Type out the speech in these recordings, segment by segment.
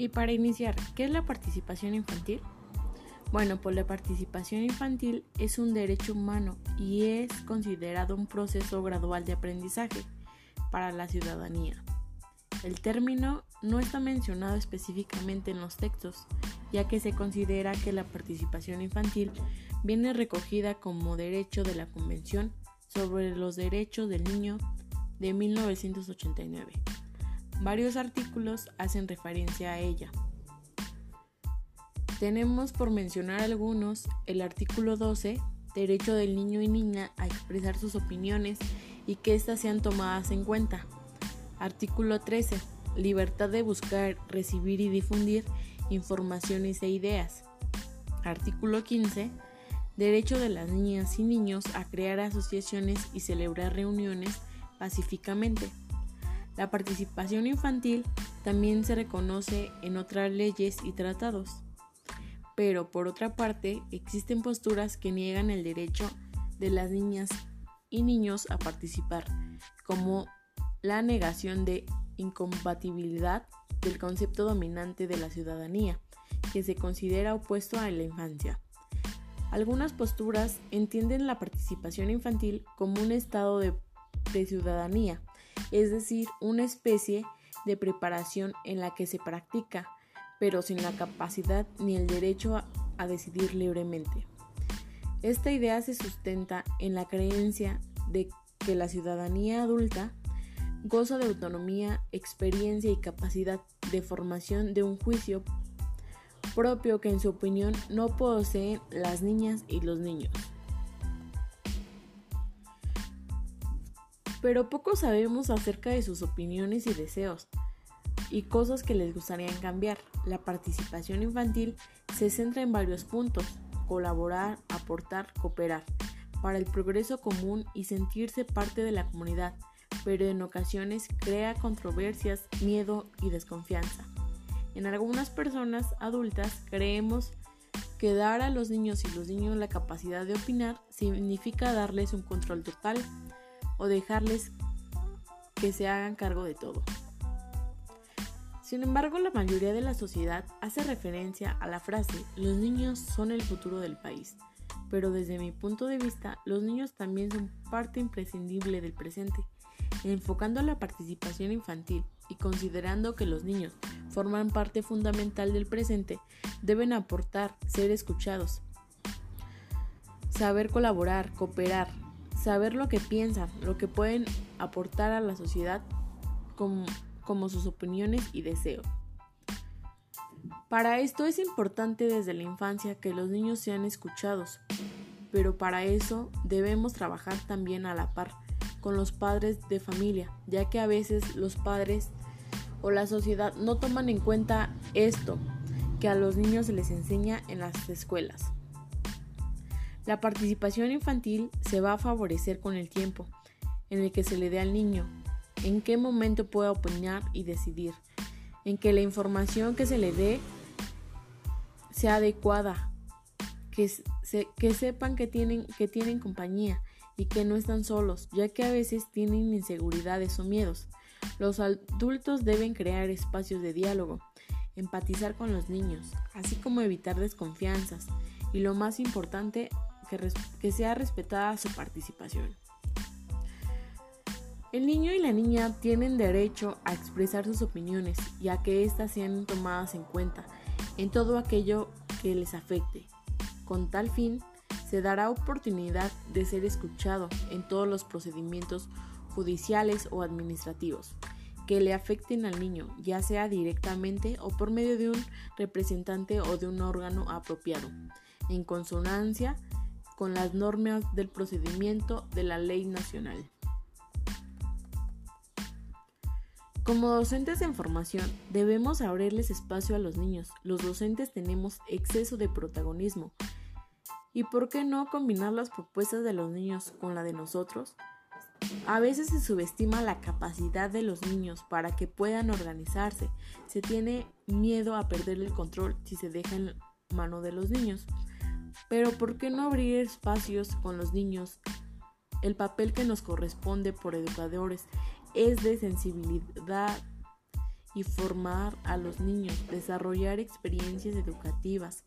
Y para iniciar, ¿qué es la participación infantil? Bueno, pues la participación infantil es un derecho humano y es considerado un proceso gradual de aprendizaje para la ciudadanía. El término no está mencionado específicamente en los textos, ya que se considera que la participación infantil viene recogida como derecho de la Convención sobre los Derechos del Niño de 1989. Varios artículos hacen referencia a ella. Tenemos por mencionar algunos el artículo 12, derecho del niño y niña a expresar sus opiniones y que éstas sean tomadas en cuenta. Artículo 13, libertad de buscar, recibir y difundir informaciones e ideas. Artículo 15, derecho de las niñas y niños a crear asociaciones y celebrar reuniones pacíficamente. La participación infantil también se reconoce en otras leyes y tratados. Pero por otra parte, existen posturas que niegan el derecho de las niñas y niños a participar, como la negación de incompatibilidad del concepto dominante de la ciudadanía, que se considera opuesto a la infancia. Algunas posturas entienden la participación infantil como un estado de ciudadanía, es decir, una especie de preparación en la que se practica, pero sin la capacidad ni el derecho a, decidir libremente. Esta idea se sustenta en la creencia de que la ciudadanía adulta goza de autonomía, experiencia y capacidad de formación de un juicio propio que en su opinión no poseen las niñas y los niños. Pero poco sabemos acerca de sus opiniones y deseos y cosas que les gustaría cambiar. La participación infantil se centra en varios puntos, colaborar, aportar, cooperar, para el progreso común y sentirse parte de la comunidad, pero en ocasiones crea controversias, miedo y desconfianza. En algunas personas adultas creemos que dar a los niños y los niños la capacidad de opinar significa darles un control total o dejarles que se hagan cargo de todo. Sin embargo, la mayoría de la sociedad hace referencia a la frase los niños son el futuro del país, pero desde mi punto de vista, los niños también son parte imprescindible del presente. Enfocando la participación infantil y considerando que los niños forman parte fundamental del presente, deben aportar, ser escuchados, saber colaborar, cooperar, saber lo que piensan, lo que pueden aportar a la sociedad como, como sus opiniones y deseos. Para esto es importante desde la infancia que los niños sean escuchados, pero para eso debemos trabajar también a la par con los padres de familia, ya que a veces los padres o la sociedad no toman en cuenta esto que a los niños se les enseña en las escuelas. La participación infantil se va a favorecer con el tiempo en el que se le dé al niño, en qué momento pueda opinar y decidir, en que la información que se le dé sea adecuada, que, sepan que tienen compañía y que no están solos, ya que a veces tienen inseguridades o miedos. Los adultos deben crear espacios de diálogo, empatizar con los niños, así como evitar desconfianzas y lo más importante, que, sea respetada su participación. El niño y la niña tienen derecho a expresar sus opiniones y a que éstas sean tomadas en cuenta en todo aquello que les afecte. Con tal fin, se dará oportunidad de ser escuchado en todos los procedimientos judiciales o administrativos que le afecten al niño, ya sea directamente o por medio de un representante o de un órgano apropiado, en consonancia con las normas del procedimiento de la ley nacional. Como docentes en formación, debemos abrirles espacio a los niños. Los docentes tenemos exceso de protagonismo. ¿Y por qué no combinar las propuestas de los niños con la de nosotros? A veces se subestima la capacidad de los niños para que puedan organizarse. Se tiene miedo a perder el control si se deja en mano de los niños. Pero ¿por qué no abrir espacios con los niños? El papel que nos corresponde por educadores es de sensibilidad y formar a los niños, desarrollar experiencias educativas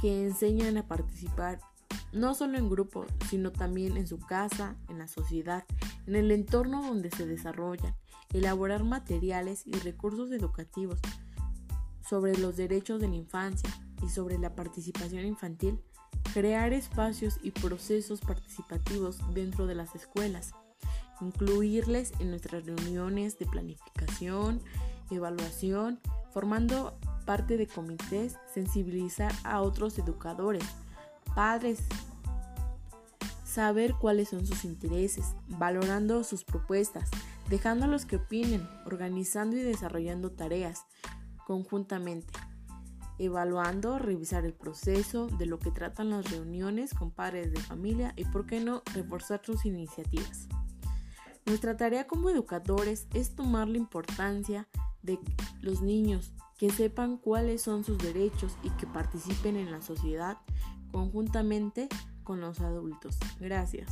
que enseñan a participar no solo en grupo, sino también en su casa, en la sociedad, en el entorno donde se desarrollan, elaborar materiales y recursos educativos sobre los derechos de la infancia y sobre la participación infantil, crear espacios y procesos participativos dentro de las escuelas, incluirles en nuestras reuniones de planificación, evaluación, formando parte de comités, sensibilizar a otros educadores, padres, saber cuáles son sus intereses, valorando sus propuestas, dejándolos que opinen, organizando y desarrollando tareas conjuntamente, evaluando, revisar el proceso de lo que tratan las reuniones con padres de familia y, por qué no, reforzar sus iniciativas. Nuestra tarea como educadores es tomar la importancia de los niños, que sepan cuáles son sus derechos y que participen en la sociedad conjuntamente con los adultos. Gracias.